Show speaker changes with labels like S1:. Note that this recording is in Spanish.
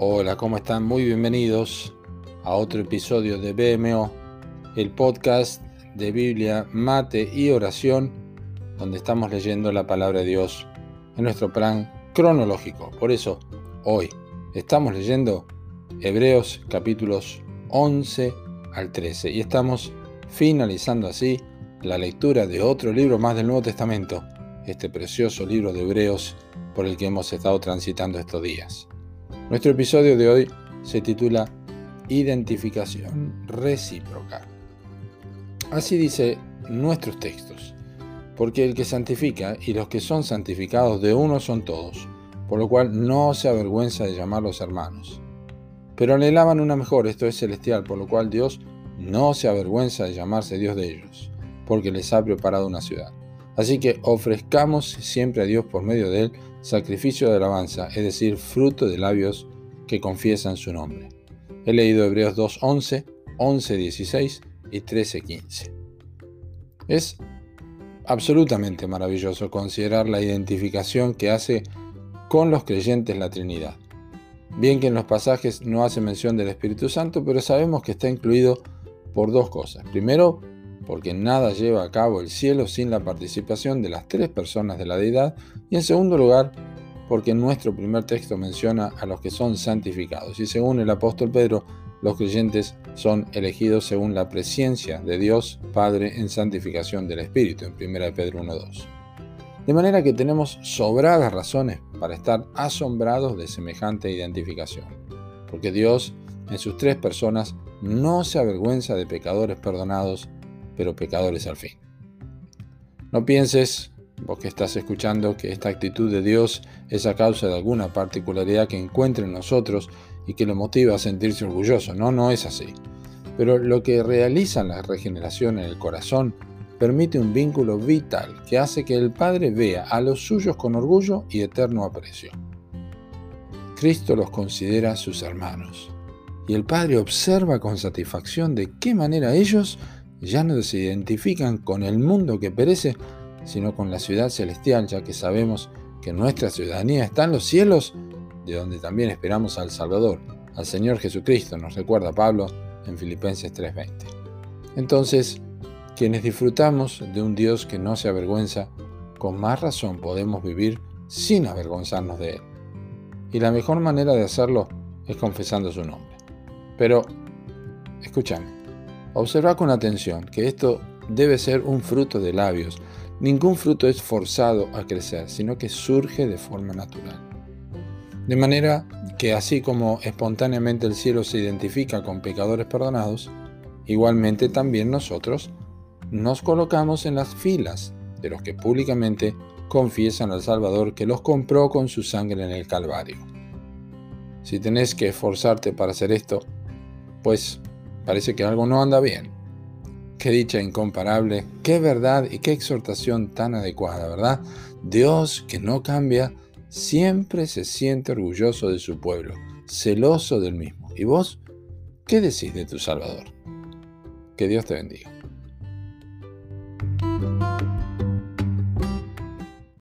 S1: Hola, ¿cómo están? Muy bienvenidos a otro episodio de BMO, el podcast de Biblia, mate y oración, donde estamos leyendo la palabra de Dios en nuestro plan cronológico. Por eso, hoy estamos leyendo Hebreos capítulos 11 al 13 y estamos finalizando así la lectura de otro libro más del Nuevo Testamento, este precioso libro de Hebreos por el que hemos estado transitando estos días. Nuestro episodio de hoy se titula Identificación recíproca. Así dice nuestros textos, porque el que santifica y los que son santificados de uno son todos, por lo cual no se avergüenza de llamarlos hermanos. Pero anhelaban una mejor, esto es celestial, por lo cual Dios no se avergüenza de llamarse Dios de ellos, porque les ha preparado una ciudad. Así que ofrezcamos siempre a Dios por medio de él sacrificio de alabanza, es decir, fruto de labios que confiesan su nombre. He leído Hebreos 2.11, 11.16 y 13.15. Es absolutamente maravilloso considerar la identificación que hace con los creyentes la Trinidad. Bien que en los pasajes no hace mención del Espíritu Santo, pero sabemos que está incluido por dos cosas. Primero, porque nada lleva a cabo el cielo sin la participación de las tres personas de la deidad, y en segundo lugar, porque nuestro primer texto menciona a los que son santificados, y según el apóstol Pedro, los creyentes son elegidos según la presencia de Dios Padre en santificación del Espíritu, en 1 Pedro 1.2. De manera que tenemos sobradas razones para estar asombrados de semejante identificación, porque Dios, en sus tres personas, no se avergüenza de pecadores perdonados, pero pecadores al fin. No pienses, vos que estás escuchando, que esta actitud de Dios es a causa de alguna particularidad que encuentre en nosotros y que lo motiva a sentirse orgulloso. No, no es así. Pero lo que realiza la regeneración en el corazón permite un vínculo vital que hace que el Padre vea a los suyos con orgullo y eterno aprecio. Cristo los considera sus hermanos y el Padre observa con satisfacción de qué manera ellos ya no se identifican con el mundo que perece, sino con la ciudad celestial, ya que sabemos que nuestra ciudadanía está en los cielos, de donde también esperamos al Salvador, al Señor Jesucristo, nos recuerda Pablo en Filipenses 3:20. Entonces, quienes disfrutamos de un Dios que no se avergüenza, con más razón podemos vivir sin avergonzarnos de Él. Y la mejor manera de hacerlo es confesando su nombre. Pero, escúchame, Observa con atención que esto debe ser un fruto de labios. Ningún fruto es forzado a crecer, sino que surge de forma natural. De manera que así como espontáneamente el cielo se identifica con pecadores perdonados, igualmente también nosotros nos colocamos en las filas de los que públicamente confiesan al Salvador que los compró con su sangre en el Calvario. Si tenés que esforzarte para hacer esto, pues Parece que algo no anda bien. Qué dicha incomparable, qué verdad y qué exhortación tan adecuada, ¿verdad? Dios que no cambia, siempre se siente orgulloso de su pueblo, celoso del mismo. ¿Y vos qué decís de tu Salvador? Que Dios te bendiga.